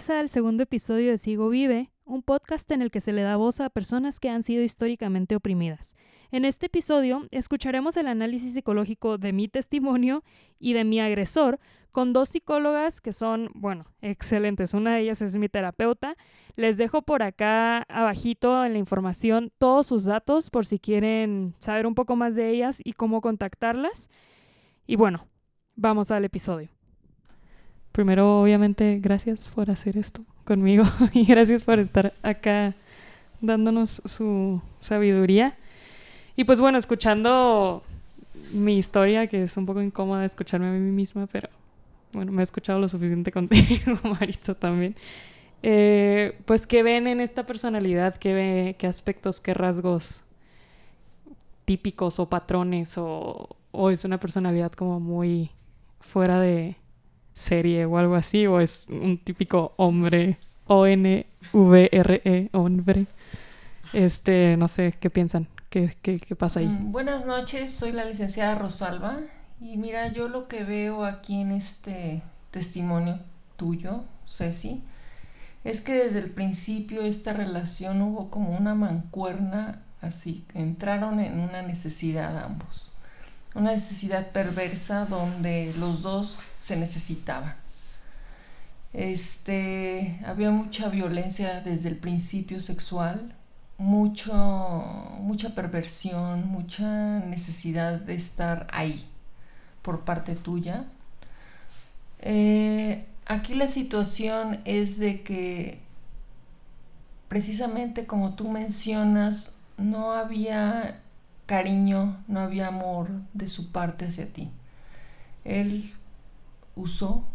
Bienvenidos al segundo episodio de Sigo Vive, un podcast en el que se le da voz a personas que han sido históricamente oprimidas. En este episodio escucharemos el análisis psicológico de mi testimonio y de mi agresor con dos psicólogas que son, bueno, excelentes. Una de ellas es mi terapeuta. Les dejo por acá abajito en la información todos sus datos por si quieren saber un poco más de ellas y cómo contactarlas. Y bueno, vamos al episodio. Primero, obviamente, gracias por hacer esto conmigo y gracias por estar acá dándonos su sabiduría. Y pues bueno, escuchando mi historia, que es un poco incómoda escucharme a mí misma, pero bueno, me he escuchado lo suficiente contigo, Maritza, también. Eh, pues, ¿qué ven en esta personalidad? ¿Qué, ve, ¿Qué aspectos, qué rasgos típicos o patrones? O, ¿O es una personalidad como muy fuera de serie o algo así? ¿O es un típico hombre? O-N-V-R-E, hombre. Este, no sé, ¿qué piensan? ¿Qué, qué, qué pasa ahí? Mm, buenas noches, soy la licenciada Rosalba. Y mira, yo lo que veo aquí en este testimonio tuyo, Ceci, es que desde el principio esta relación hubo como una mancuerna así, entraron en una necesidad ambos, una necesidad perversa donde los dos se necesitaban. Este, había mucha violencia desde el principio sexual, mucho, mucha perversión, mucha necesidad de estar ahí por parte tuya. Eh, aquí la situación es de que precisamente como tú mencionas, no había cariño, no había amor de su parte hacia ti. Él usó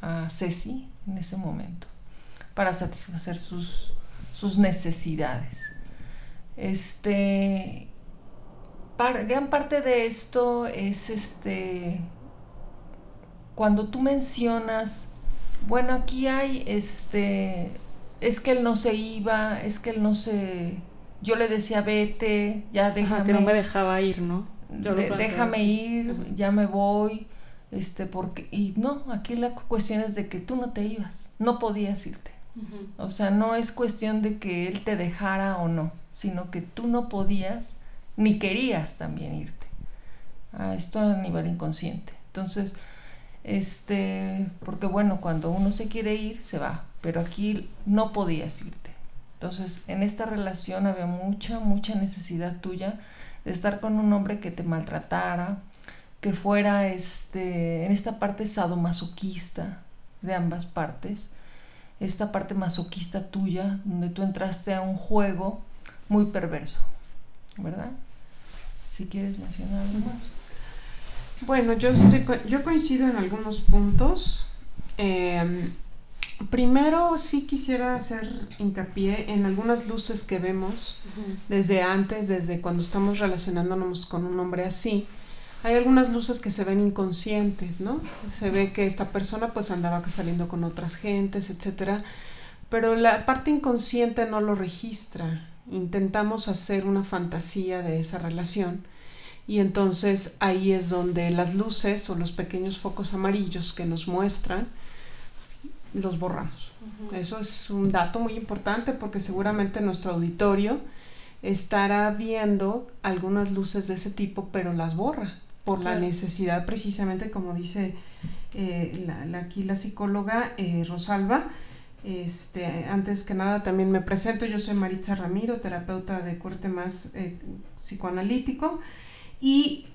a Ceci en ese momento para satisfacer sus, sus necesidades. Este, gran parte de esto es este cuando tú mencionas, bueno, aquí hay este es que él no se iba, es que él no se yo le decía, "Vete, ya déjame." que no me dejaba ir, ¿no? déjame ir, ya me voy. Este, porque y no, aquí la cuestión es de que tú no te ibas, no podías irte. O sea, no es cuestión de que él te dejara o no, sino que tú no podías ni querías también irte. a esto a nivel inconsciente. Entonces, este, porque bueno, cuando uno se quiere ir, se va, pero aquí no podías irte. Entonces, en esta relación había mucha, mucha necesidad tuya de estar con un hombre que te maltratara, que fuera este, en esta parte sadomasoquista de ambas partes, esta parte masoquista tuya, donde tú entraste a un juego muy perverso, ¿verdad? Si quieres mencionar algo más. Bueno, yo, estoy, yo coincido en algunos puntos. Em, primero sí quisiera hacer hincapié en algunas luces que vemos desde antes, desde cuando estamos relacionándonos con un hombre así. Hay algunas luces que se ven inconscientes, ¿no? Se ve que esta persona pues andaba saliendo con otras gentes, etcétera, pero la parte inconsciente no lo registra intentamos hacer una fantasía de esa relación y entonces ahí es donde las luces o los pequeños focos amarillos que nos muestran los borramos. Eso es un dato muy importante porque seguramente nuestro auditorio estará viendo algunas luces de ese tipo, pero las borra por la necesidad precisamente, como dice eh, la, aquí la psicóloga eh, Rosalba, este, antes que nada también me presento, yo soy Maritza Ramiro, terapeuta de corte más eh, psicoanalítico y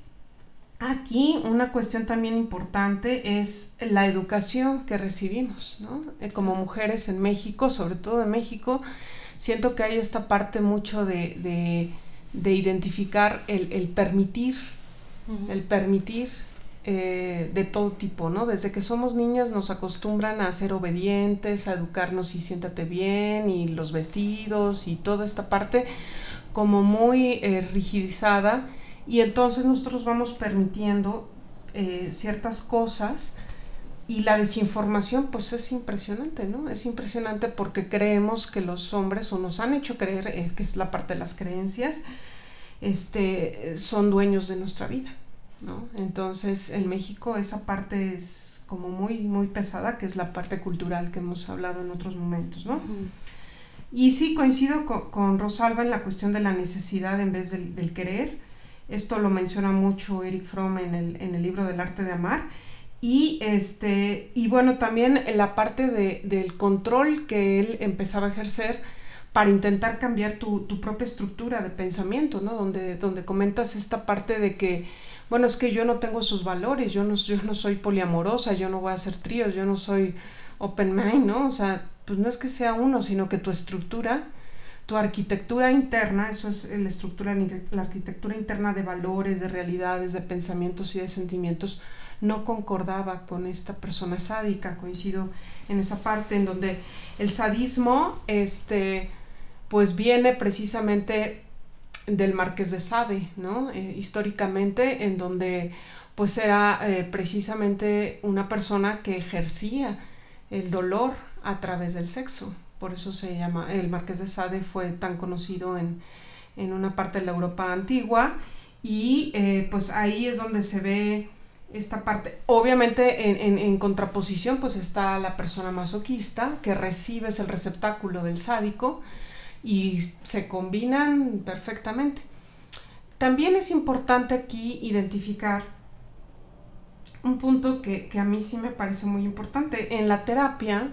aquí una cuestión también importante es la educación que recibimos, ¿no? Eh, como mujeres en México, sobre todo en México, siento que hay esta parte mucho de, de, identificar el, el permitir, el permitir eh, de todo tipo, ¿no? Desde que somos niñas nos acostumbran a ser obedientes, a educarnos y siéntate bien, y los vestidos y toda esta parte como muy eh, rigidizada, y entonces nosotros vamos permitiendo eh, ciertas cosas y la desinformación pues es impresionante, ¿no? Es impresionante porque creemos que los hombres, o nos han hecho creer, que es la parte de las creencias, este, son dueños de nuestra vida ¿no? Entonces, en México esa parte es como muy, muy pesada, que es la parte cultural que hemos hablado en otros momentos, ¿no? Y sí, coincido con, Rosalba en la cuestión de la necesidad en vez del, querer. Esto lo menciona mucho Eric Fromm en el, en el, libro del arte de amar. Y, este, y bueno, también en la parte de, del control que él empezaba a ejercer para intentar cambiar tu, tu, propia estructura de pensamiento, ¿no? Donde, donde comentas esta parte de que, bueno, es que yo no tengo sus valores, yo no, yo no soy poliamorosa, yo no voy a hacer tríos, yo no soy open mind, ¿no? O sea, pues no es que sea uno, sino que tu estructura, tu arquitectura interna, eso es la estructura, la arquitectura interna de valores, de realidades, de pensamientos y de sentimientos, no concordaba con esta persona sádica, coincido en esa parte en donde el sadismo, este, pues viene precisamente del Marqués de Sade, ¿no? Eh, históricamente, en donde pues era eh, precisamente una persona que ejercía el dolor a través del sexo. Por eso se llama, el Marqués de Sade fue tan conocido en, una parte de la Europa antigua y eh, pues ahí es donde se ve esta parte. Obviamente en, en, contraposición pues está la persona masoquista que recibe el receptáculo del sádico y se combinan perfectamente. También es importante aquí identificar un punto que, a mí sí me parece muy importante. En la terapia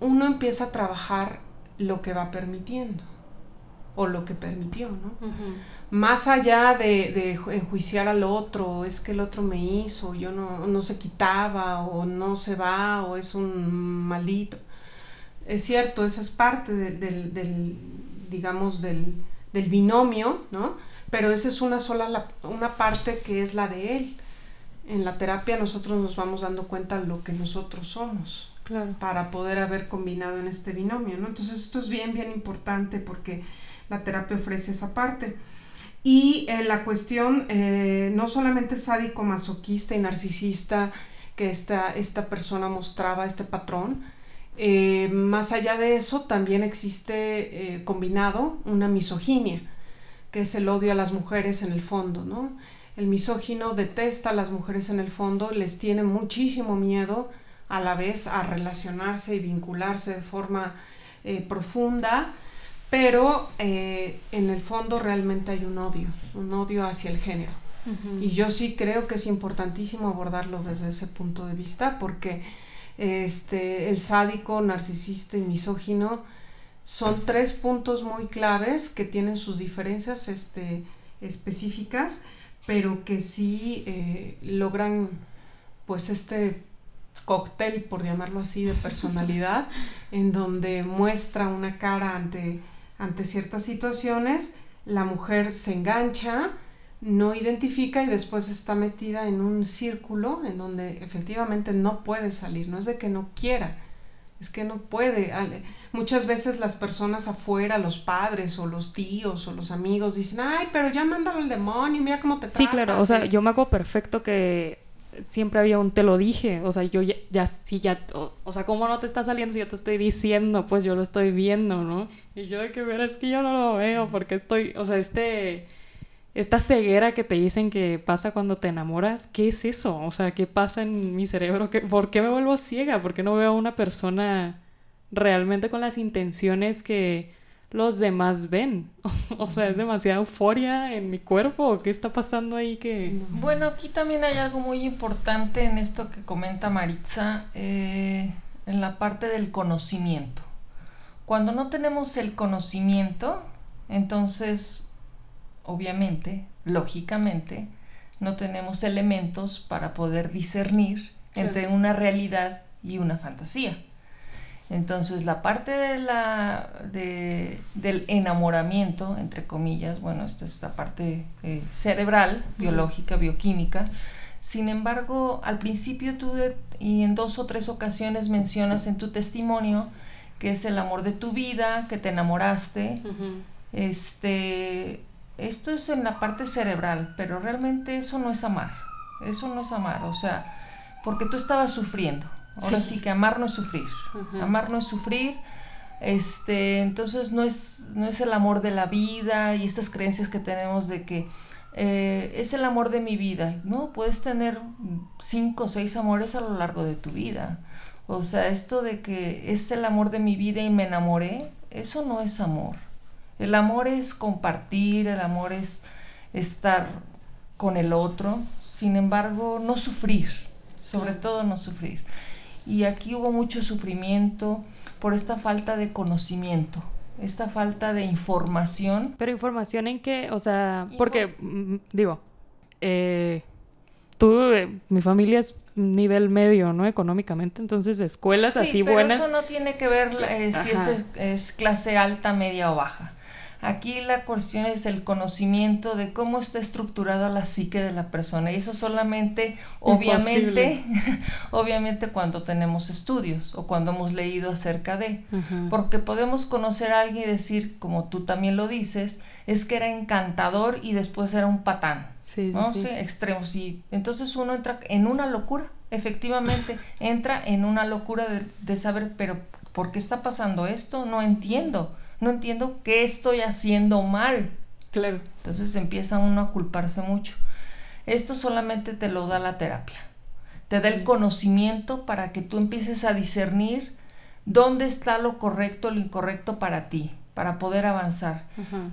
uno empieza a trabajar lo que va permitiendo o lo que permitió, ¿no? Más allá de, de, enjuiciar al otro, es que el otro me hizo, yo no, no se quitaba o no se va o es un maldito es cierto, eso es parte del, digamos, del, binomio, ¿no? Pero esa es una sola, una parte que es la de él. En la terapia nosotros nos vamos dando cuenta de lo que nosotros somos. Para poder haber combinado en este binomio, ¿no? Entonces esto es bien, bien importante porque la terapia ofrece esa parte. Y en la cuestión, eh, no solamente sádico, masoquista y narcisista, que esta, esta persona mostraba este patrón, eh, más allá de eso, también existe eh, combinado una misoginia, que es el odio a las mujeres en el fondo, ¿no? El misógino detesta a las mujeres en el fondo, les tiene muchísimo miedo a la vez a relacionarse y vincularse de forma eh, profunda, pero en el fondo realmente hay un odio, un odio hacia el género. Y yo sí creo que es importantísimo abordarlo desde ese punto de vista porque este, el sádico, narcisista y misógino, son tres puntos muy claves que tienen sus diferencias este, específicas, pero que sí eh, logran pues este cóctel, por llamarlo así, de personalidad, en donde muestra una cara ante, ante ciertas situaciones, la mujer se engancha, no identifica y después está metida en un círculo en donde efectivamente no puede salir, no es de que no quiera, es que no puede. Muchas veces las personas afuera, los padres o los tíos o los amigos dicen, ay, pero ya mándalo al demonio, mira cómo te Sí, claro, o sea, yo me hago perfecto que siempre había un te lo dije, o sea, yo ya, ya sí, ya, o, sea, ¿cómo no te está saliendo si yo te estoy diciendo? Pues yo lo estoy viendo, ¿no? Y yo de que ver, es que yo no lo veo porque estoy, o sea, este esta ceguera que te dicen que pasa cuando te enamoras, ¿qué es eso? O sea, ¿qué pasa en mi cerebro? ¿Por qué me vuelvo ciega? ¿Por qué no veo a una persona realmente con las intenciones que los demás ven? o sea, ¿es demasiada euforia en mi cuerpo? ¿Qué está pasando ahí que...? Bueno, aquí también hay algo muy importante en esto que comenta Maritza, eh, en la parte del conocimiento. Cuando no tenemos el conocimiento, entonces obviamente, lógicamente, no tenemos elementos para poder discernir entre una realidad y una fantasía. Entonces, la parte de la, del enamoramiento, entre comillas, bueno, esto es la parte eh, cerebral, biológica, bioquímica. Sin embargo, al principio tú y en dos o tres ocasiones mencionas en tu testimonio que es el amor de tu vida, que te enamoraste, este, esto es en la parte cerebral, pero realmente eso no es amar. Eso no es amar, o sea, porque tú estabas sufriendo. Ahora sí, que amar no es sufrir. Amar no es sufrir. Este, entonces no es, no es el amor de la vida y estas creencias que tenemos de que eh, es el amor de mi vida. No, puedes tener cinco o seis amores a lo largo de tu vida. O sea, esto de que es el amor de mi vida y me enamoré, eso no es amor. El amor es compartir, el amor es estar con el otro, sin embargo, no sufrir, sobre todo no sufrir. Y aquí hubo mucho sufrimiento por esta falta de conocimiento, esta falta de información. Pero información en qué, o sea, porque, mm, digo, eh, tú, eh, mi familia es nivel medio, ¿no? Económicamente, entonces escuelas Sí, así pero buenas. Eso no tiene que ver eh, si es clase alta, media o baja. Aquí la cuestión es el conocimiento de cómo está estructurada la psique de la persona y eso solamente, obviamente, obviamente cuando tenemos estudios o cuando hemos leído acerca de, porque podemos conocer a alguien y decir, como tú también lo dices, es que era encantador y después era un patán. Sí, sí, ¿no? sí. Sí, extremos. Y entonces uno entra en una locura, efectivamente, entra en una locura de, de saber, pero ¿por qué está pasando esto? No entiendo, no entiendo qué estoy haciendo mal. Claro. Entonces empieza uno a culparse mucho. Esto solamente te lo da la terapia. Te da el conocimiento para que tú empieces a discernir dónde está lo correcto, lo incorrecto para ti, para poder avanzar.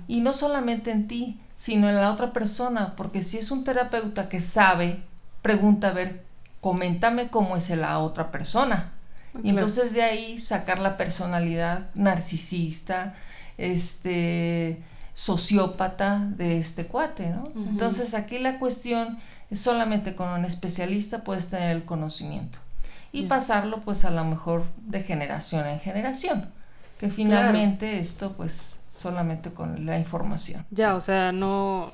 Y no solamente en ti, sino en la otra persona, porque si es un terapeuta que sabe, pregunta a ver, coméntame cómo es la otra persona. Y Claro. entonces de ahí sacar la personalidad narcisista, este sociópata de este cuate, ¿no? Entonces aquí la cuestión es solamente con un especialista puedes tener el conocimiento y pasarlo pues a lo mejor de generación en generación, que finalmente esto pues solamente con la información. Ya, o sea, no.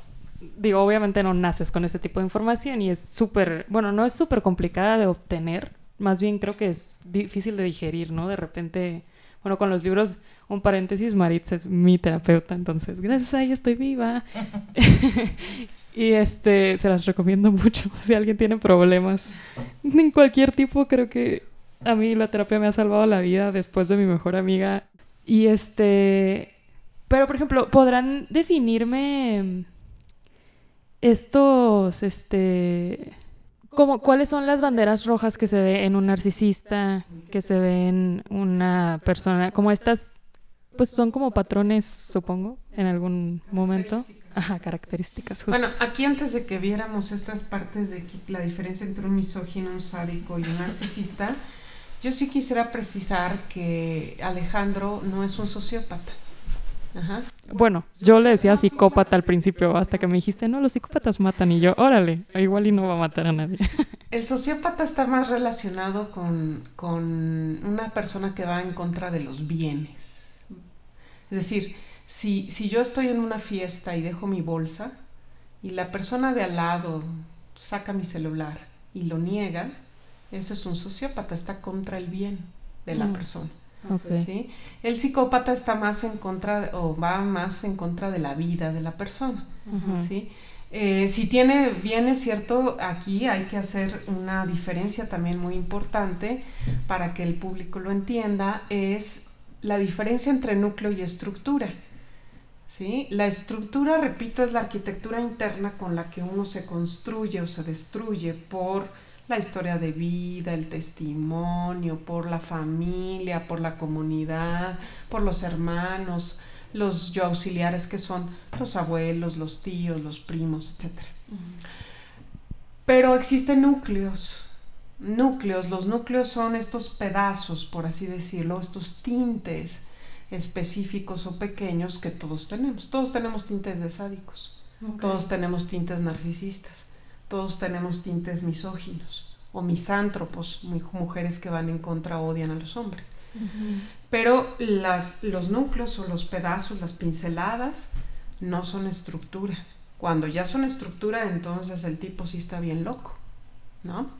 Digo, obviamente no naces con este tipo de información y es súper. Bueno, no es súper complicada de obtener. Más bien creo que es difícil de digerir, ¿no? De repente. Bueno, con los libros, un paréntesis, Maritza es mi terapeuta, entonces gracias a ella estoy viva. y este, se las recomiendo mucho. Si alguien tiene problemas en cualquier tipo, creo que a mí la terapia me ha salvado la vida después de mi mejor amiga. Y este, pero por ejemplo, ¿podrán definirme estos, este, como cuáles son las banderas rojas que se ve en un narcisista, que se ve en una persona, como estas, pues son como patrones, supongo, en algún momento. Ajá, características. Bueno, aquí antes de que viéramos estas partes de la diferencia entre un misógino, un sádico y un narcisista, yo sí quisiera precisar que Alejandro no es un sociópata. Ajá. Bueno, yo le decía psicópata al principio, hasta que me dijiste, no, los psicópatas matan, y yo, órale, igual y no va a matar a nadie. El sociópata está más relacionado con, con una persona que va en contra de los bienes. Es decir, si, si yo estoy en una fiesta y dejo mi bolsa y la persona de al lado saca mi celular y lo niega, eso es un sociópata, está contra el bien de la Mm. persona. ¿Sí? El psicópata está más en contra o va más en contra de la vida de la persona. ¿sí? Eh, si tiene bien es cierto, aquí hay que hacer una diferencia también muy importante para que el público lo entienda, es la diferencia entre núcleo y estructura. ¿sí? La estructura, repito, es la arquitectura interna con la que uno se construye o se destruye por la historia de vida, el testimonio, por la familia, por la comunidad, por los hermanos, los yo auxiliares que son los abuelos, los tíos, los primos, etc. Pero existen núcleos, núcleos, los núcleos son estos pedazos, por así decirlo, estos tintes específicos o pequeños que todos tenemos. Todos tenemos tintes de sádicos, todos tenemos tintes narcisistas, todos tenemos tintes misóginos o misántropos, muy- mujeres que van en contra odian a los hombres. Pero las, los núcleos o los pedazos, las pinceladas, no son estructura. Cuando ya son estructura, entonces el tipo sí está bien loco, ¿no?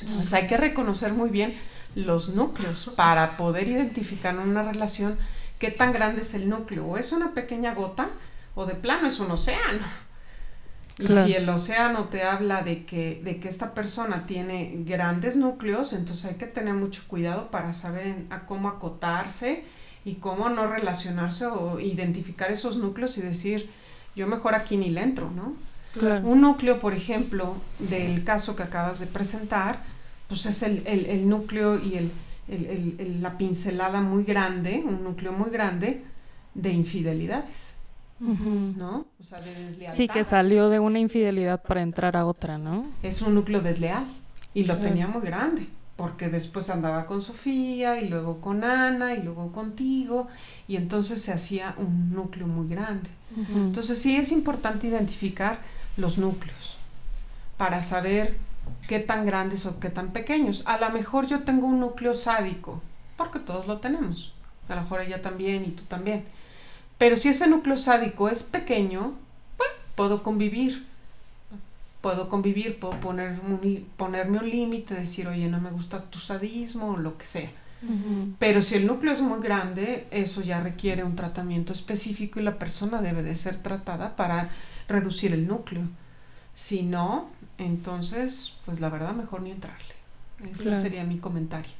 Entonces hay que reconocer muy bien los núcleos para poder identificar en una relación qué tan grande es el núcleo. O es una pequeña gota o de plano es un océano. Y Claro. si el océano te habla de que, de que esta persona tiene grandes núcleos, entonces hay que tener mucho cuidado para saber en- a cómo acotarse y cómo no relacionarse o identificar esos núcleos y decir, yo mejor aquí ni le entro, ¿no? Un núcleo, por ejemplo, del caso que acabas de presentar, pues es el, el, núcleo y el, la pincelada muy grande, un núcleo muy grande de infidelidades. ¿No? O sea, de deslealtad. Sí, que salió de una infidelidad para entrar a otra, ¿no? Es un núcleo desleal y lo tenía muy grande porque después andaba con Sofía y luego con Ana y luego contigo y entonces se hacía un núcleo muy grande. Entonces sí es importante identificar los núcleos para saber qué tan grandes o qué tan pequeños. A lo mejor yo tengo un núcleo sádico, porque todos lo tenemos. A lo mejor ella también y tú también. Pero si ese núcleo sádico es pequeño, puedo convivir puedo convivir, puedo poner ponerme un límite, decir, oye, no me gusta tu sadismo o lo que sea. Pero si el núcleo es muy grande, eso ya requiere un tratamiento específico y la persona debe de ser tratada para reducir el núcleo. Si no, entonces, pues la verdad, mejor ni entrarle. Ese sería mi comentario.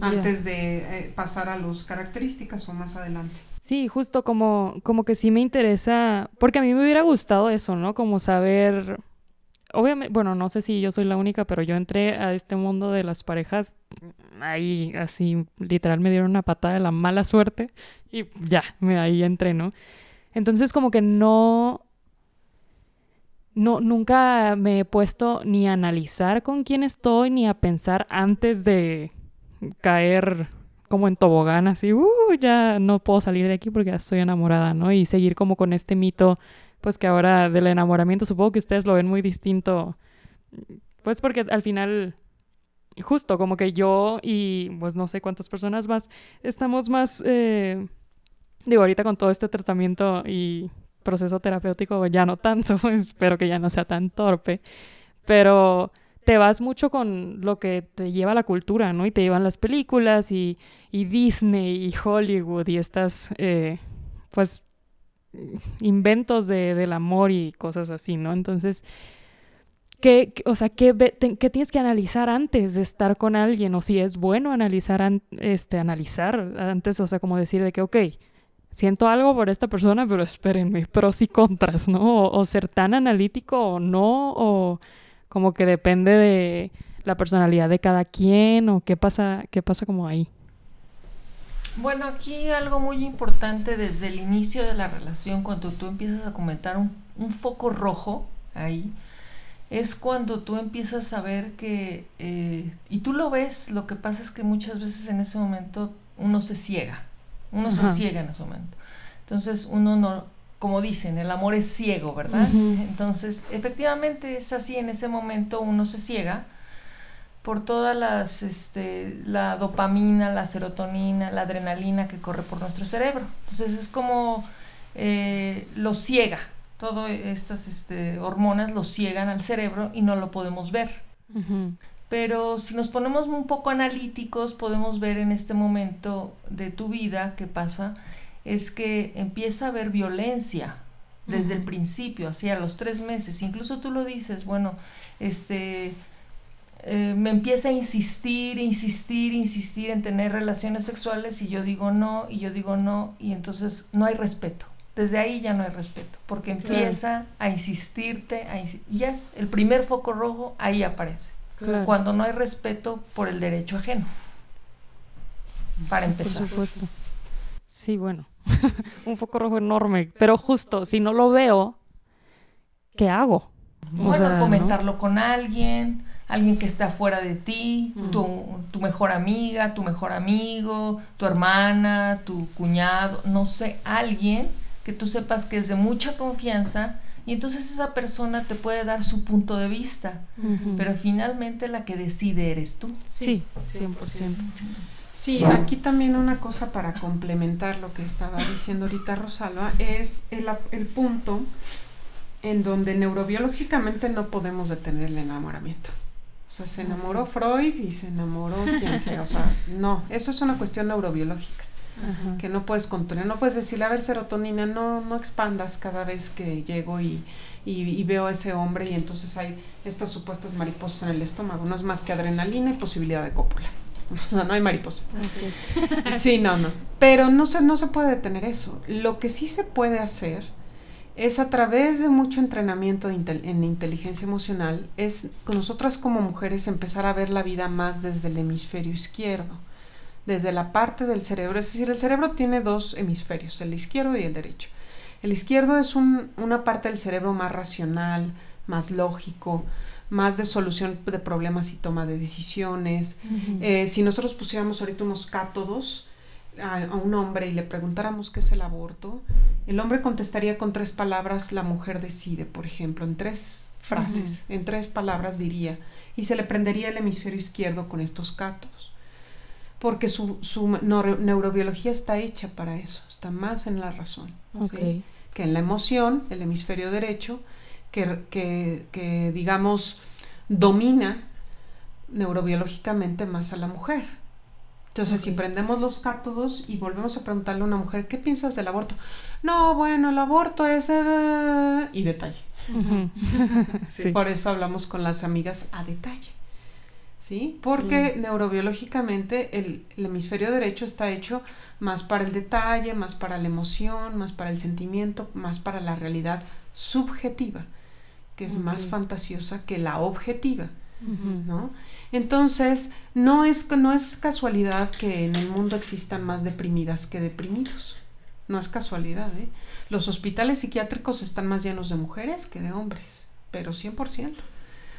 Antes de eh, pasar a las características o más adelante. Sí, justo como, como que sí me interesa, porque a mí me hubiera gustado eso, ¿no? Como saber obviamente, bueno, no sé si yo soy la única, pero yo entré a este mundo de las parejas ahí así, literal me dieron una patada de la mala suerte y ya, me ahí entré, ¿no? Entonces como que no no nunca me he puesto ni a analizar con quién estoy ni a pensar antes de caer como en tobogán así, uh, ya no puedo salir de aquí porque ya estoy enamorada, ¿no? Y seguir como con este mito pues que ahora del enamoramiento supongo que ustedes lo ven muy distinto, pues porque al final, justo como que yo y pues no sé cuántas personas más, estamos más, eh, digo, ahorita con todo este tratamiento y proceso terapéutico ya no tanto, espero que ya no sea tan torpe, pero te vas mucho con lo que te lleva la cultura, ¿no? Y te llevan las películas y, Disney y Hollywood y estas, eh, pues, inventos de, del amor y cosas así, ¿no? Entonces, ¿qué, o sea, ¿qué, tienes que analizar antes de estar con alguien? O si es bueno analizar, este, analizar antes, o sea, como decir de que, ok, siento algo por esta persona, pero espérenme, pros y contras, ¿no? O, o ser tan analítico o no, o como que depende de la personalidad de cada quien, o qué pasa, qué pasa como ahí. Bueno, aquí algo muy importante desde el inicio de la relación, cuando tú empiezas a comentar un, foco rojo ahí, es cuando tú empiezas a ver que, eh, y tú lo ves, lo que pasa es que muchas veces en ese momento uno se ciega, uno se ciega en ese momento. Entonces uno no, como dicen, el amor es ciego, ¿verdad? Entonces, efectivamente es así, en ese momento uno se ciega por todas las, este, la dopamina, la serotonina, la adrenalina que corre por nuestro cerebro. Entonces es como eh, lo ciega, todas estas este, hormonas lo ciegan al cerebro y no lo podemos ver. Pero si nos ponemos un poco analíticos, podemos ver en este momento de tu vida que pasa, es que empieza a haber violencia desde el principio, así a los tres meses. Incluso tú lo dices, bueno, este, eh, me empieza a insistir, insistir, insistir en tener relaciones sexuales y yo digo no, y yo digo no, y entonces no hay respeto. Desde ahí ya no hay respeto, porque empieza a insistirte, a ya es el primer foco rojo, ahí aparece. Cuando no hay respeto por el derecho ajeno. Para empezar. Por supuesto. Sí, bueno, un foco rojo enorme, pero justo, si no lo veo, ¿qué hago? Bueno, comentarlo con alguien, alguien que está fuera de ti, tu, mejor amiga, tu mejor amigo, tu hermana, tu cuñado, no sé, alguien que tú sepas que es de mucha confianza y entonces esa persona te puede dar su punto de vista, pero finalmente la que decide eres tú. Sí, 100%. Sí, aquí también una cosa para complementar lo que estaba diciendo ahorita Rosalba es el, el punto en donde neurobiológicamente no podemos detener el enamoramiento. O sea, se enamoró Freud y se enamoró quien sea. O sea, no, eso es una cuestión neurobiológica. Que no puedes controlar, no puedes decirle, a ver, serotonina, no, no expandas cada vez que llego y, y, veo a ese hombre y entonces hay estas supuestas mariposas en el estómago. No es más que adrenalina y posibilidad de cópula. O sea, no hay mariposa. Sí, no, no. Pero no se, no se puede detener eso. Lo que sí se puede hacer es a través de mucho entrenamiento en inteligencia emocional, es con nosotras como mujeres empezar a ver la vida más desde el hemisferio izquierdo, desde la parte del cerebro. Es decir, el cerebro tiene dos hemisferios, el izquierdo y el derecho. El izquierdo es una parte del cerebro más racional, más lógico, más de solución de problemas y toma de decisiones. Eh, si nosotros pusiéramos ahorita unos cátodos, a, un hombre y le preguntáramos qué es el aborto, el hombre contestaría con tres palabras, la mujer decide, por ejemplo, en tres frases, en tres palabras diría, y se le prendería el hemisferio izquierdo con estos cátodos, porque su, neurobiología está hecha para eso, está más en la razón que en la emoción, el hemisferio derecho, que, que digamos, domina neurobiológicamente más a la mujer. Entonces, si prendemos los cátodos y volvemos a preguntarle a una mujer, ¿qué piensas del aborto? No, bueno, el aborto es... Eh, y detalle. Por eso hablamos con las amigas a detalle. ¿Sí? Porque neurobiológicamente el, hemisferio derecho está hecho más para el detalle, más para la emoción, más para el sentimiento, más para la realidad subjetiva, que es más fantasiosa que la objetiva. ¿no? Entonces, no es, no es casualidad que en el mundo existan más deprimidas que deprimidos. No es casualidad, ¿eh? Los hospitales psiquiátricos están más llenos de mujeres que de hombres, pero 100%.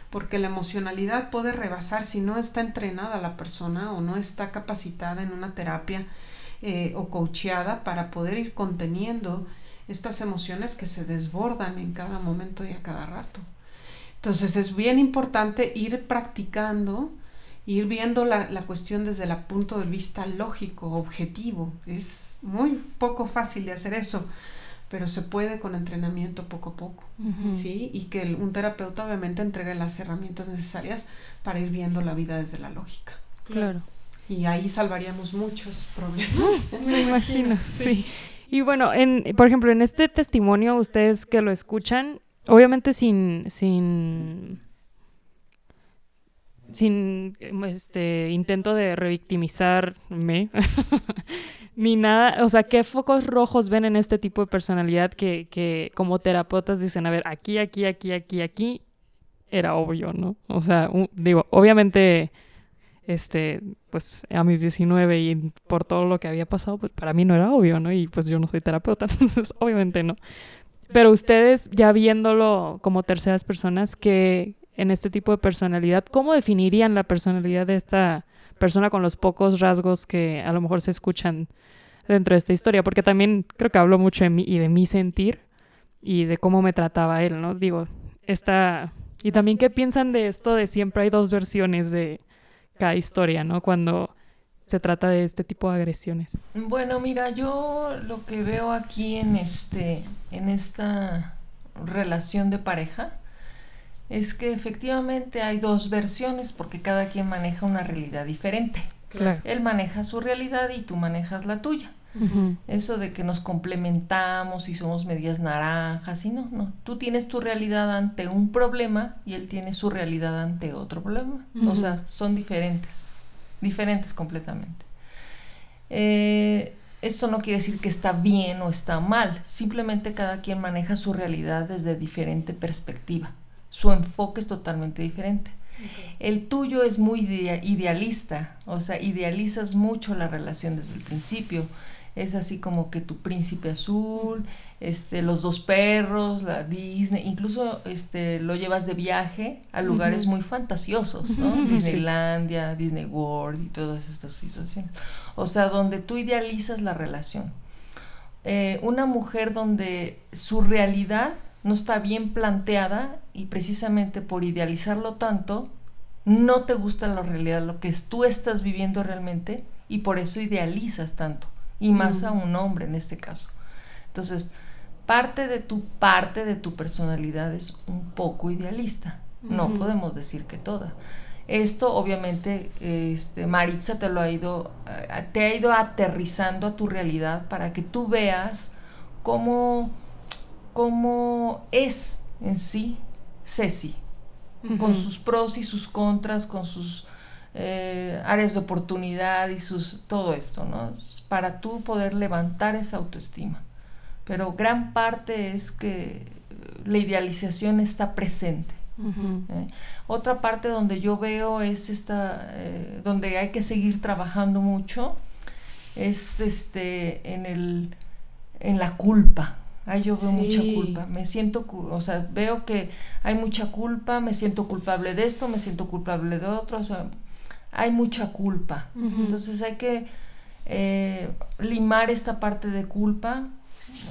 Porque la emocionalidad puede rebasar si no está entrenada la persona o no está capacitada en una terapia eh, o coacheada para poder ir conteniendo estas emociones que se desbordan en cada momento y a cada rato. Entonces es bien importante ir practicando, ir viendo la, la cuestión desde el punto de vista lógico, objetivo. Es muy poco fácil de hacer eso, pero se puede con entrenamiento poco a poco, ¿sí? Y que un terapeuta obviamente entregue las herramientas necesarias para ir viendo la vida desde la lógica. Claro. Y ahí salvaríamos muchos problemas. Me imagino, sí. Y bueno, en, por ejemplo, en este testimonio, ustedes que lo escuchan, Obviamente sin, sin, sin este intento de revictimizarme, ni nada. O sea, ¿qué focos rojos ven en este tipo de personalidad que, que como terapeutas dicen, a ver, aquí, aquí, aquí, aquí, aquí, era obvio, ¿no? O sea, digo, obviamente, este, pues a mis 19 y por todo lo que había pasado, pues para mí no era obvio, ¿no? Y pues yo no soy terapeuta, entonces obviamente no. Pero ustedes, ya viéndolo como terceras personas, que en este tipo de personalidad, ¿cómo definirían la personalidad de esta persona con los pocos rasgos que a lo mejor se escuchan dentro de esta historia? Porque también creo que hablo mucho de mí y de mi sentir y de cómo me trataba él, ¿no? Digo, esta... Y también qué piensan de esto de siempre hay dos versiones de cada historia, ¿no? Cuando se trata de este tipo de agresiones? Bueno, mira, yo lo que veo aquí en este en esta relación de pareja es que efectivamente hay dos versiones porque cada quien maneja una realidad diferente. Él maneja su realidad y tú manejas la tuya. Eso de que nos complementamos y somos medias naranjas y no, no. Tú tienes tu realidad ante un problema y él tiene su realidad ante otro problema. O sea, son diferentes diferentes completamente. Eh, esto no quiere decir que está bien o está mal, simplemente cada quien maneja su realidad desde diferente perspectiva. Su enfoque es totalmente diferente. El tuyo es muy idealista, o sea, idealizas mucho la relación desde el principio es así como que tu príncipe azul, este, los dos perros, la Disney, incluso este, lo llevas de viaje a lugares muy fantasiosos, ¿no? Disneylandia, Disney World y todas estas situaciones. O sea, donde tú idealizas la relación. Eh, una mujer donde su realidad no está bien planteada y precisamente por idealizarlo tanto, no te gusta la realidad, lo que tú estás viviendo realmente y por eso idealizas tanto y más a un hombre en este caso. Entonces, parte de tu parte de tu personalidad es un poco idealista. No podemos decir que toda. Esto obviamente este, Maritza te lo ha ido eh, te ha ido aterrizando a tu realidad para que tú veas cómo cómo es en sí Ceci, con sus pros y sus contras, con sus eh, áreas de oportunidad y sus todo esto, ¿no? Para tú poder levantar esa autoestima. pero gran parte es que la idealización está presente. ¿eh? Otra parte donde yo veo es esta, eh, donde hay que seguir trabajando mucho, es este, en, el, en la culpa. Ahí yo veo mucha culpa, me siento, o sea, veo que hay mucha culpa, me siento culpable de esto, me siento culpable de otro, o sea, hay mucha culpa. Entonces hay que eh, limar esta parte de culpa,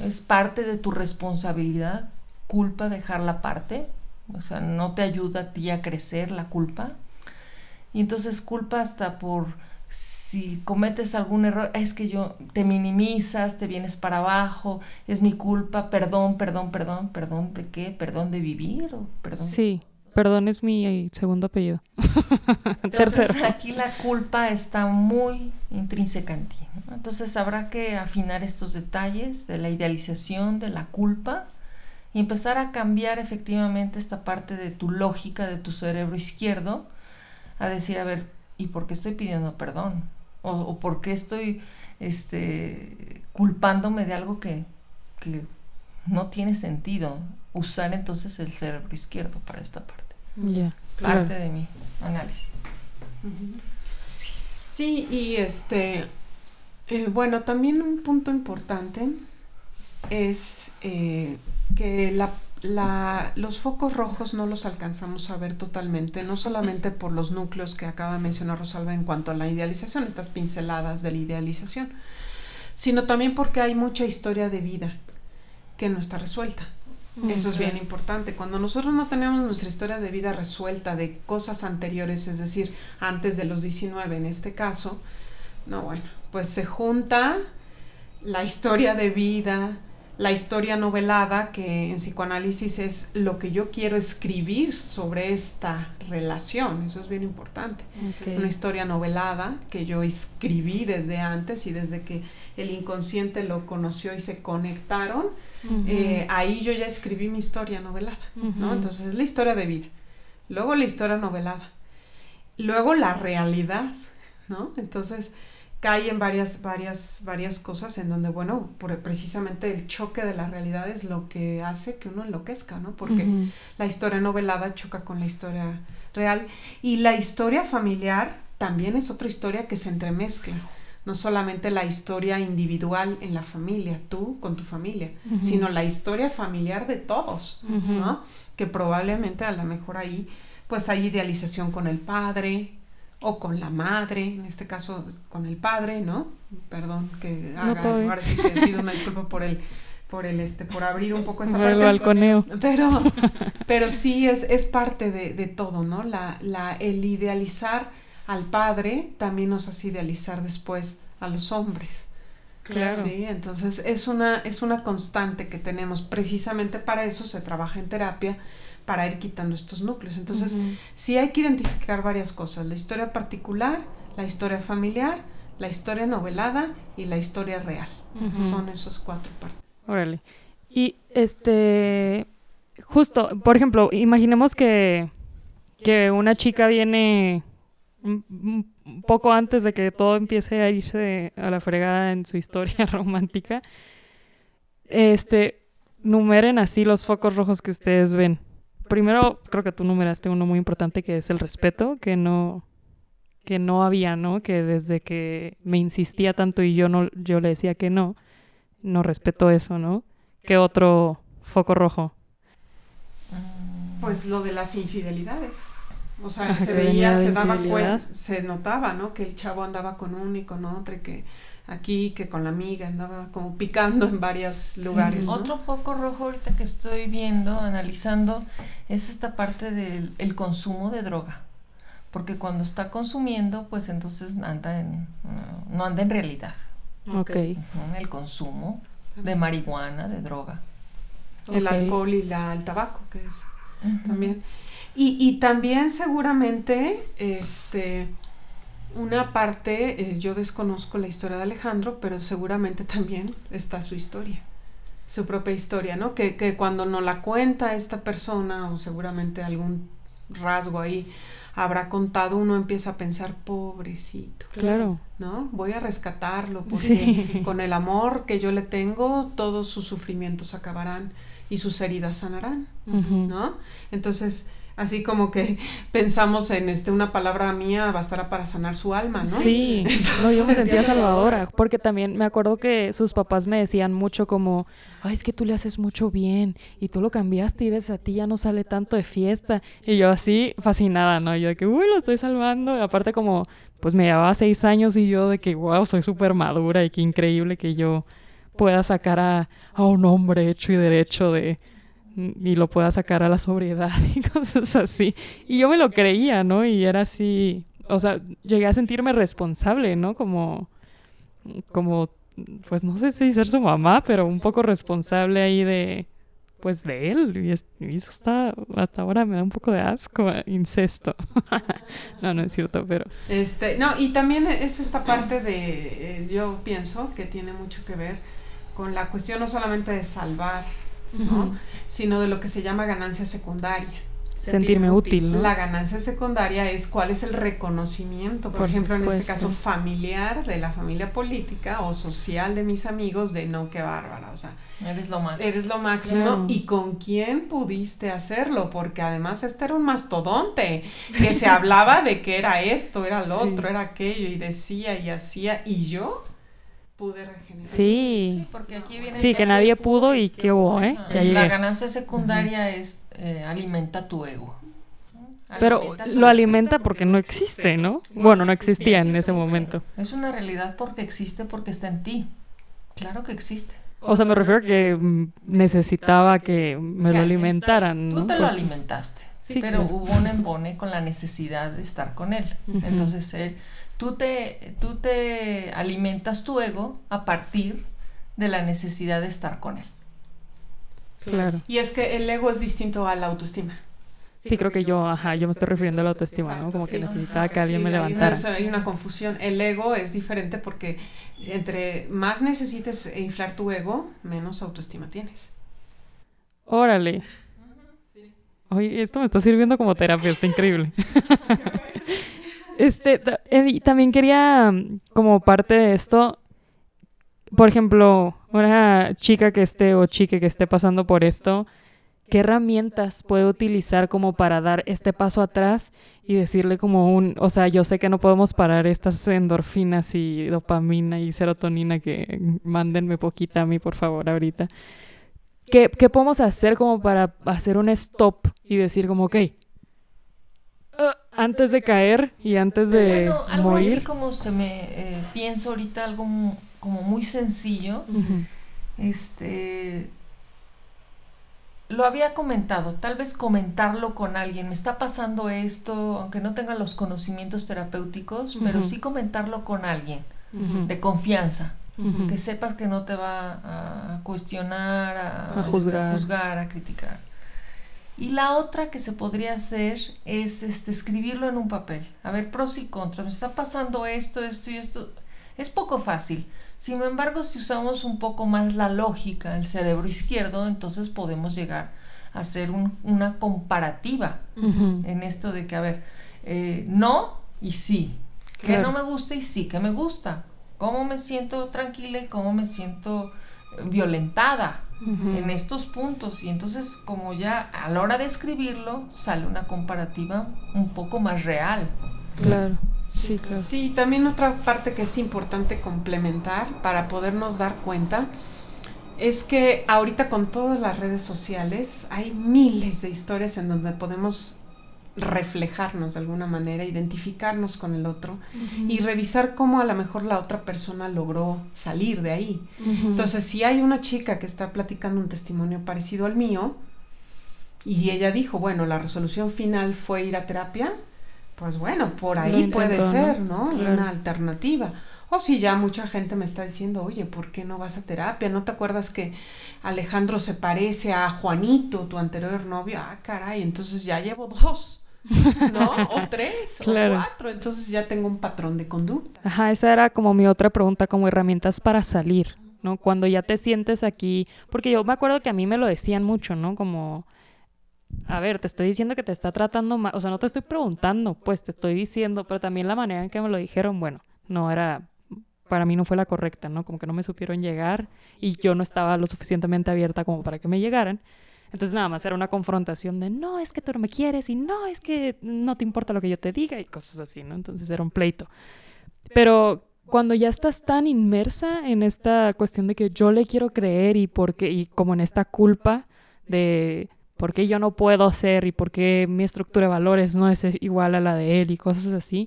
es parte de tu responsabilidad, culpa, dejarla parte, o sea, no te ayuda a ti a crecer la culpa. Y entonces culpa hasta por si cometes algún error, es que yo te minimizas, te vienes para abajo, es mi culpa, perdón, perdón, perdón, perdón de qué, perdón de vivir o perdón. Sí, perdón es mi segundo apellido. Entonces aquí la culpa está muy intrínseca en ti. Entonces habrá que afinar estos detalles de la idealización, de la culpa y empezar a cambiar efectivamente esta parte de tu lógica, de tu cerebro izquierdo, a decir, a ver, ¿y por qué estoy pidiendo perdón? ¿O, por qué estoy este, culpándome de algo que, que no tiene sentido? Usar entonces el cerebro izquierdo para esta parte. parte de mi análisis. Sí, y este, eh, bueno, también un punto importante es eh, que la, los focos rojos no los alcanzamos a ver totalmente, no solamente por los núcleos que acaba de mencionar Rosalba en cuanto a la idealización, estas pinceladas de la idealización, sino también porque hay mucha historia de vida que no está resuelta. Mm, Eso es bien importante. Cuando nosotros no tenemos nuestra historia de vida resuelta de cosas anteriores, es decir, antes de los 19 en este caso, no, bueno, pues se junta la historia de vida, la historia novelada, que en psicoanálisis es lo que yo quiero escribir sobre esta relación, eso es bien importante. Una historia novelada que yo escribí desde antes y desde que el inconsciente lo conoció y se conectaron, eh, ahí yo ya escribí mi historia novelada, ¿no? Entonces es la historia de vida, luego la historia novelada, luego la realidad, ¿no? Entonces cae en varias, varias, varias cosas en donde, bueno, por, precisamente el choque de la realidad es lo que hace que uno enloquezca, ¿no? Porque la historia novelada choca con la historia real y la historia familiar también es otra historia que se entremezcla. No solamente la historia individual en la familia, tú con tu familia, sino la historia familiar de todos, ¿no? Que probablemente a lo mejor ahí, pues hay idealización con el padre, o con la madre, en este caso con el padre, ¿no? Perdón que haga, ahora sí que pido una disculpa por el por el este por abrir un poco esta parte. balconeo. Pero pero sí es es parte de, de todo, ¿no? La, la el idealizar al padre también nos hace idealizar después a los hombres. Claro. Sí, entonces es una es una constante que tenemos precisamente para eso se trabaja en terapia para ir quitando estos núcleos. Entonces, sí hay que identificar varias cosas, la historia particular, la historia familiar, la historia novelada y la historia real. Son esos cuatro partes. Órale. Y este, justo, por ejemplo, imaginemos que, que una chica viene un poco antes de que todo empiece a irse a la fregada en su historia romántica. Este, numeren así los focos rojos que ustedes ven primero creo que tú numeraste uno muy importante que es el respeto, que no que no había, ¿no? Que desde que me insistía tanto y yo no yo le decía que no, no respeto eso, ¿no? ¿Qué otro foco rojo? Pues lo de las infidelidades. O sea, se veía, se daba cuenta, se notaba, ¿no? Que el chavo andaba con uno y con otro y que aquí que con la amiga andaba como picando en varios lugares. Otro foco rojo ahorita que estoy viendo, analizando, es esta parte del consumo de droga. Porque cuando está consumiendo, pues entonces anda en, no anda en realidad. Ok. El consumo de marihuana, de droga. El alcohol y la, el tabaco, que es también. Y, y también seguramente, este, una parte, eh, yo desconozco la historia de Alejandro, pero seguramente también está su historia, su propia historia, ¿no? Que, que cuando no la cuenta esta persona o seguramente algún rasgo ahí habrá contado, uno empieza a pensar, pobrecito. Claro. ¿No? Voy a rescatarlo porque con el amor que yo le tengo, todos sus sufrimientos acabarán y sus heridas sanarán, ¿no? Entonces, así como que pensamos en este una palabra mía bastará para sanar su alma, ¿no? Sí, no, yo me sentía salvadora, porque también me acuerdo que sus papás me decían mucho como, ay, es que tú le haces mucho bien y tú lo cambiaste y eres a ti ya no sale tanto de fiesta y yo así fascinada, ¿no? Yo de que, uy, lo estoy salvando, y aparte como, pues me llevaba seis años y yo de que, wow, soy súper madura y qué increíble que yo pueda sacar a, a un hombre hecho y derecho de y lo pueda sacar a la sobriedad y cosas así. Y yo me lo creía, ¿no? Y era así, o sea, llegué a sentirme responsable, ¿no? Como, como, pues no sé si ser su mamá, pero un poco responsable ahí de, pues de él. Y, eso está, hasta ahora me da un poco de asco, incesto. no, no es cierto, pero... Este, no, y también es esta parte de, eh, yo pienso que tiene mucho que ver con la cuestión no solamente de salvar sino de lo que se llama ganancia secundaria. Sentirme útil. La ganancia secundaria es cuál es el reconocimiento, por, ejemplo, en este caso familiar, de la familia política o social de mis amigos, de no, qué bárbara, o sea, Eres lo máximo. Eres lo máximo. ¿Y con quién pudiste hacerlo? Porque además este era un mastodonte que se hablaba de que era esto, era lo otro, era aquello, y decía y hacía. ¿Y yo? Pude regenerar. Sí, porque aquí viene sí que nadie pudo y que hubo, ¿eh? la ganancia secundaria es eh, alimenta tu ego. Pero lo alimenta porque no existe, ¿no? Bueno, no existía en ese momento. Es una realidad porque existe, porque está en ti. Claro que existe. O sea, me refiero a que mm, necesitaba que me lo alimentaran. Tú te lo alimentaste, sí, pero hubo un embone con la necesidad de estar con él. Entonces él Tú te, tú te alimentas tu ego a partir de la necesidad de estar con él. Claro. Y es que el ego es distinto a la autoestima. Sí, creo que yo, ajá, yo me estoy refiriendo a la autoestima, ¿no? Como que necesitaba que alguien me levantara. Hay una, hay una, confusión. El ego es diferente porque entre más necesites inflar tu ego, menos autoestima tienes. Órale. Oye, esto me está sirviendo como terapia, está increíble. Este, también quería, como parte de esto, por ejemplo, una chica que esté o chique que esté pasando por esto, ¿qué herramientas puede utilizar como para dar este paso atrás y decirle como un, o sea, yo sé que no podemos parar estas endorfinas y dopamina y serotonina que mándenme poquita a mí, por favor, ahorita. ¿Qué, qué podemos hacer como para hacer un stop y decir como, ok, antes de caer y antes de bueno, algo Así como se me eh, pienso ahorita algo como muy sencillo. Este lo había comentado, tal vez comentarlo con alguien, me está pasando esto, aunque no tenga los conocimientos terapéuticos, pero sí comentarlo con alguien de confianza, que sepas que no te va a cuestionar, a, juzgar. a juzgar, a criticar. Y la otra que se podría hacer es este, escribirlo en un papel. A ver, pros y contras. Me está pasando esto, esto y esto. Es poco fácil. Sin embargo, si usamos un poco más la lógica, el cerebro izquierdo, entonces podemos llegar a hacer una comparativa en esto de que, a ver, eh, no y sí. Que no me gusta y sí que me gusta. ¿Cómo me siento tranquila y cómo me siento violentada? en estos puntos y entonces como ya a la hora de escribirlo sale una comparativa un poco más real. Claro. Sí, claro. Sí, también otra parte que es importante complementar para podernos dar cuenta es que ahorita con todas las redes sociales hay miles de historias en donde podemos reflejarnos de alguna manera, identificarnos con el otro y revisar cómo a lo mejor la otra persona logró salir de ahí. Entonces, si hay una chica que está platicando un testimonio parecido al mío y ella dijo, bueno, la resolución final fue ir a terapia, pues bueno, por ahí puede ser, ¿no? Una alternativa. O si ya mucha gente me está diciendo, oye, ¿por qué no vas a terapia? ¿No te acuerdas que Alejandro se parece a Juanito, tu anterior novio? Ah, caray, entonces ya llevo dos. ¿no? O tres, o cuatro. Entonces ya tengo un patrón de conducta. Ajá, esa era como mi otra pregunta, como herramientas para salir, ¿no? Cuando ya te sientes aquí, porque yo me acuerdo que a mí me lo decían mucho, ¿no? Como, a ver, te estoy diciendo que te está tratando mal, o sea, no te estoy preguntando, pues te estoy diciendo, pero también la manera en que me lo dijeron, bueno, no era, para mí no fue la correcta, ¿no? Como que no me supieron llegar y yo no estaba lo suficientemente abierta como para que me llegaran. Entonces nada más era una confrontación de, no, es que tú no me quieres y no, es que no te importa lo que yo te diga y cosas así, ¿no? Entonces era un pleito. Pero cuando ya estás tan inmersa en esta cuestión de que yo le quiero creer y porque y como en esta culpa de por qué yo no puedo ser y por qué mi estructura de valores no es igual a la de él y cosas así,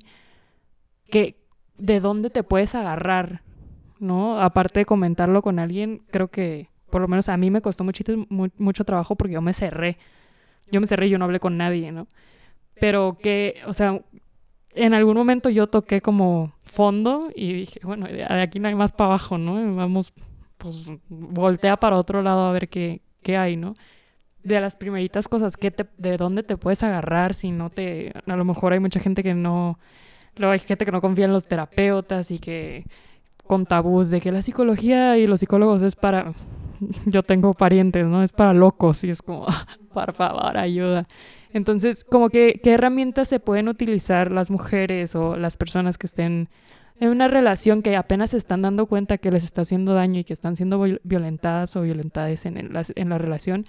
que de dónde te puedes agarrar, ¿no? Aparte de comentarlo con alguien, creo que por lo menos a mí me costó mucho, mucho trabajo porque yo me cerré. Yo me cerré y yo no hablé con nadie, ¿no? Pero que, o sea, en algún momento yo toqué como fondo y dije, bueno, de aquí no hay más para abajo, ¿no? Vamos, pues voltea para otro lado a ver qué, qué hay, ¿no? De las primeritas cosas, ¿qué te, ¿de dónde te puedes agarrar si no te... A lo mejor hay mucha gente que no... Luego hay gente que no confía en los terapeutas y que con tabús de que la psicología y los psicólogos es para... Yo tengo parientes, ¿no? Es para locos y es como, por favor, ayuda. Entonces, como que, ¿qué herramientas se pueden utilizar las mujeres o las personas que estén en una relación que apenas se están dando cuenta que les está haciendo daño y que están siendo violentadas o violentadas en, la, en la relación?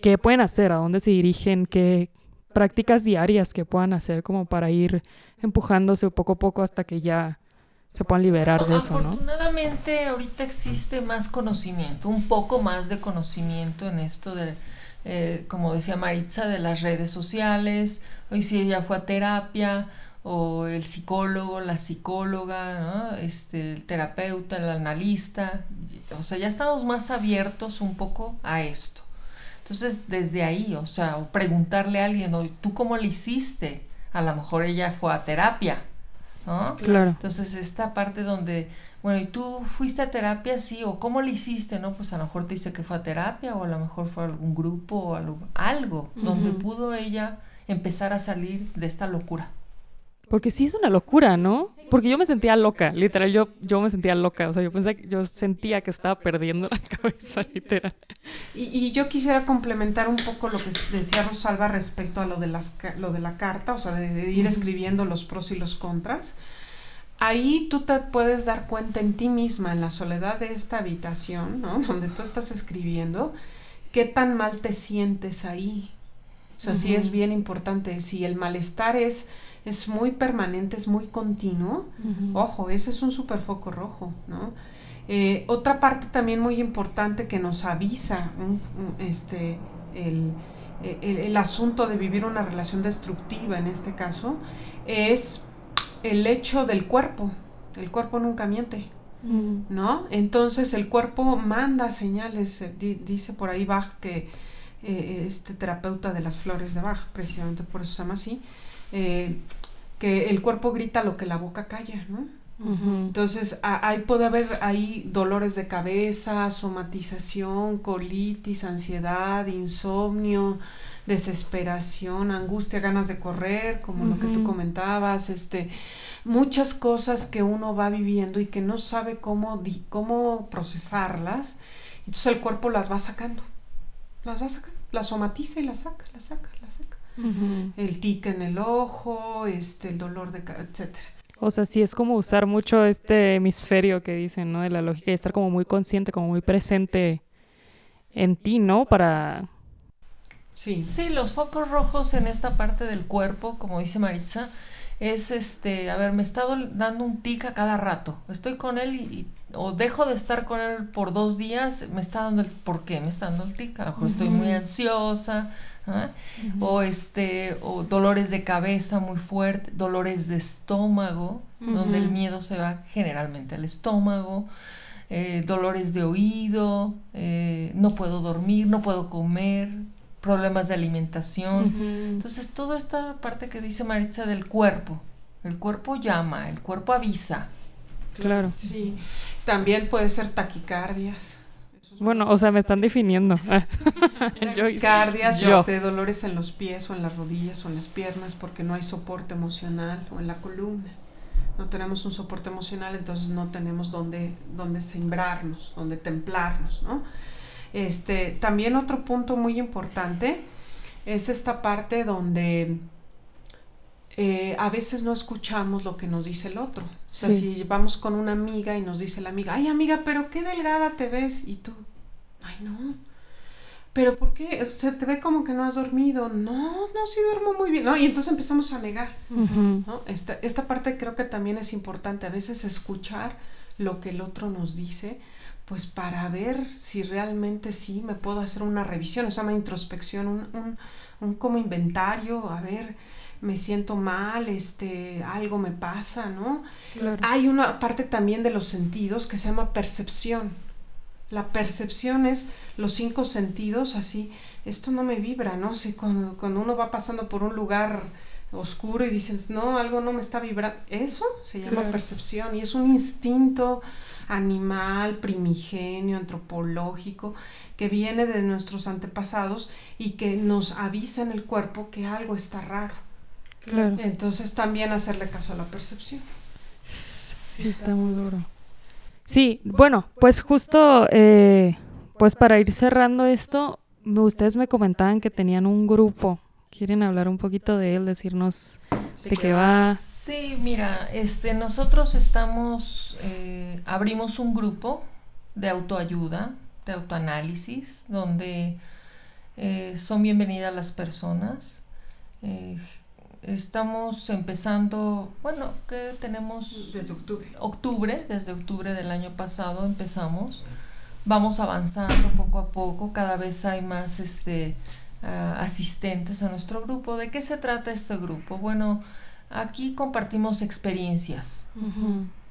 ¿Qué pueden hacer? ¿A dónde se dirigen? ¿Qué prácticas diarias que puedan hacer como para ir empujándose poco a poco hasta que ya se puedan liberar de eso, ¿no? Afortunadamente ahorita existe más conocimiento, un poco más de conocimiento en esto de eh, como decía Maritza, de las redes sociales, hoy si ella fue a terapia, o el psicólogo, la psicóloga, este, el terapeuta, el analista, o sea, ya estamos más abiertos un poco a esto. Entonces, desde ahí, o sea, preguntarle a alguien, ¿tú cómo le hiciste? A lo mejor ella fue a terapia, ¿no? Claro. Entonces, esta parte donde bueno, ¿y tú fuiste a terapia? Sí, o ¿cómo le hiciste? No, pues a lo mejor te dice que fue a terapia o a lo mejor fue a algún grupo o algo, algo donde pudo ella empezar a salir de esta locura. Porque sí es una locura, ¿no? Porque yo me sentía loca, literal, yo, yo me sentía loca, o sea, yo pensé, yo sentía que estaba perdiendo la cabeza, literal. Y, y yo quisiera complementar un poco lo que decía Rosalba respecto a lo de, las, lo de la carta, o sea, de, ir escribiendo los pros y los contras ahí tú te puedes dar cuenta en ti misma, en la soledad de esta habitación, ¿no? Donde tú estás escribiendo, qué tan mal te sientes ahí. O sea, sí es bien importante. Si el malestar es, es muy permanente, es muy continuo, ojo, ese es un super foco rojo, ¿no? Eh, otra parte también muy importante que nos avisa este, el, el, el asunto de vivir una relación destructiva en este caso es el hecho del cuerpo. El cuerpo nunca miente. ¿No? Entonces el cuerpo manda señales, eh, dice por ahí Bach que eh, este terapeuta de las flores de Bach, precisamente por eso se llama así, eh, que el cuerpo grita lo que la boca calla, ¿no? Entonces, ahí puede haber ahí dolores de cabeza, somatización, colitis, ansiedad, insomnio, desesperación, angustia, ganas de correr, como lo que tú comentabas, este, muchas cosas que uno va viviendo y que no sabe cómo, cómo procesarlas, entonces el cuerpo las va sacando, las va sacando, las somatiza y las saca, las saca, las saca. El tic en el ojo, este, el dolor de etcétera. O sea, sí es como usar mucho este hemisferio que dicen, ¿no? De la lógica y estar como muy consciente, como muy presente en ti, ¿no? Para Sí. sí, los focos rojos en esta parte del cuerpo, como dice Maritza, es este, a ver, me he estado dando un tic a cada rato. Estoy con él y, o dejo de estar con él por dos días, me está dando el, ¿por qué me está dando el tic? A lo mejor estoy muy ansiosa, ¿ah? o este, o dolores de cabeza muy fuerte, dolores de estómago, donde el miedo se va generalmente al estómago. Eh, dolores de oído, eh, no puedo dormir, no puedo comer, problemas de alimentación. Entonces, toda esta parte que dice Maritza del cuerpo, el cuerpo llama, el cuerpo avisa. Claro. Sí. También puede ser taquicardias. Bueno, o sea, me están definiendo. taquicardias, este, dolores en los pies o en las rodillas o en las piernas porque no hay soporte emocional o en la columna. No tenemos un soporte emocional, entonces no tenemos donde, donde sembrarnos, donde templarnos, ¿no? Este, también otro punto muy importante es esta parte donde eh, a veces no escuchamos lo que nos dice el otro. O sea, si vamos con una amiga y nos dice la amiga, ay amiga, pero qué delgada te ves. Y tú, ay no. Pero ¿por qué? O sea, te ve como que no has dormido. No, no, sí duermo muy bien. ¿no? Y entonces empezamos a negar. ¿no? esta, esta parte creo que también es importante. A veces escuchar lo que el otro nos dice, pues para ver si realmente sí me puedo hacer una revisión, o sea, una introspección, un, un, un como inventario, a ver me siento mal, este, algo me pasa, ¿no? Hay una parte también de los sentidos que se llama percepción. La percepción es los cinco sentidos, así, esto no me vibra, ¿no? Si cuando, cuando uno va pasando por un lugar oscuro y dices, no, algo no me está vibrando, eso se llama percepción y es un instinto animal, primigenio, antropológico, que viene de nuestros antepasados y que nos avisa en el cuerpo que algo está raro. Entonces también hacerle caso a la percepción. Sí, está muy duro. Sí, bueno, pues justo, eh, pues para ir cerrando esto, ustedes me comentaban que tenían un grupo. ¿Quieren hablar un poquito de él, decirnos de qué va? Sí, mira, este, nosotros estamos, eh, abrimos un grupo de autoayuda, de autoanálisis, donde eh, son bienvenidas las personas. Estamos empezando, bueno, que tenemos... Desde octubre. Octubre, desde octubre del año pasado empezamos. Vamos avanzando poco a poco, cada vez hay más este, ah, asistentes a nuestro grupo. ¿De qué se trata este grupo? Bueno, aquí compartimos experiencias,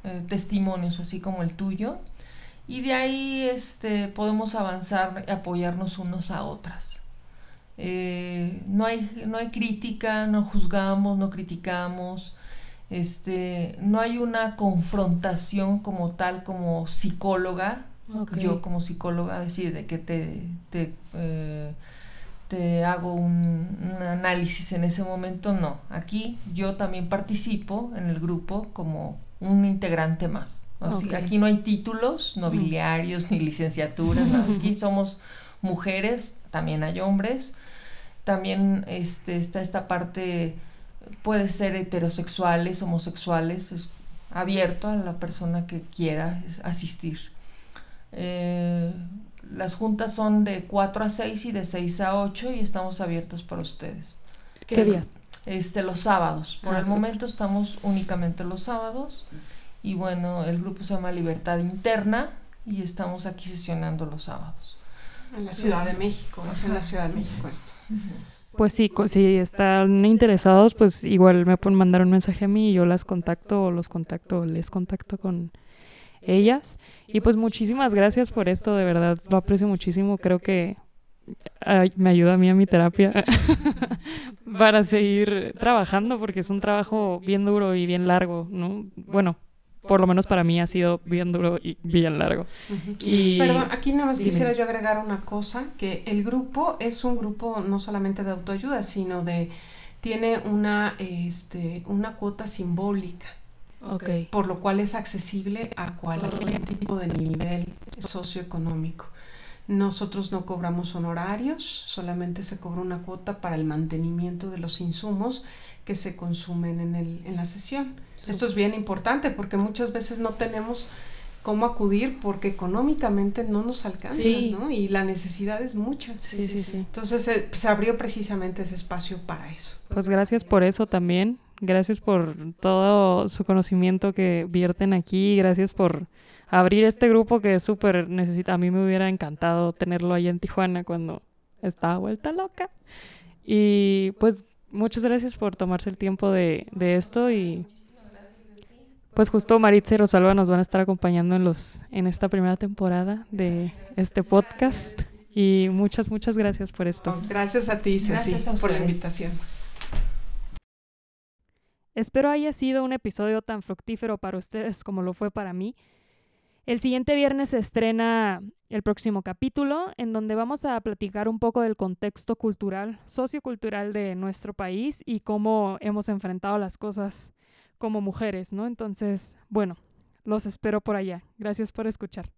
eh, testimonios, así como el tuyo, y de ahí este, podemos avanzar y apoyarnos unos a otras. Eh, no, hay, no hay crítica, no juzgamos, no criticamos, este, no hay una confrontación como tal, como psicóloga, yo como psicóloga, decir, de que te, te, eh, te hago un, análisis en ese momento, no. Aquí yo también participo en el grupo como un integrante más. aquí no hay títulos nobiliarios ni licenciaturas, aquí somos mujeres, también hay hombres, también este, está esta parte, puede ser heterosexuales, homosexuales, es abierto a la persona que quiera asistir. Eh, las juntas son de 4 a 6 y de 6 a 8 y estamos abiertos para ustedes. ¿Qué días? Este, los sábados. Por ah, el momento estamos únicamente los sábados. Y bueno, el grupo se llama Libertad Interna y estamos aquí sesionando los sábados. En la Ciudad de México, es en la Ciudad de México esto. Pues sí, si están interesados, pues igual me pueden mandar un mensaje a mí y yo las contacto o los contacto, les contacto con ellas. Y pues muchísimas gracias por esto, de verdad, lo aprecio muchísimo. Creo que me ayuda a mí a mi terapia para seguir trabajando porque es un trabajo bien duro y bien largo, ¿no? Bueno, por lo menos para mí ha sido bien duro y bien largo. y, Perdón, aquí nada más quisiera yo agregar una cosa, que el grupo es un grupo no solamente de autoayuda, sino de, tiene una, este, una cuota simbólica. Okay. Por lo cual es accesible a cualquier tipo de nivel socioeconómico. Nosotros no cobramos honorarios, solamente se cobra una cuota para el mantenimiento de los insumos que se consumen en, el, en la sesión. Esto es bien importante porque muchas veces no tenemos cómo acudir porque económicamente no nos alcanza, ¿no? Y la necesidad es mucha. Sí, sí, sí. Entonces eh, se abrió precisamente ese espacio para eso. Pues gracias por eso también. Gracias por todo su conocimiento que vierten aquí. Gracias por abrir este grupo que es súper necesita. A mí me hubiera encantado tenerlo ahí en Tijuana cuando estaba vuelta loca. Y pues muchas gracias por tomarse el tiempo de, de esto y pues justo Maritza y Rosalba nos van a estar acompañando en los en esta primera temporada de este podcast y muchas muchas gracias por esto. Gracias a ti, Ceci, por la invitación. Espero haya sido un episodio tan fructífero para ustedes como lo fue para mí. El siguiente viernes se estrena el próximo capítulo, en donde vamos a platicar un poco del contexto cultural, sociocultural de nuestro país y cómo hemos enfrentado las cosas como mujeres, ¿no? Entonces, bueno, los espero por allá. Gracias por escuchar.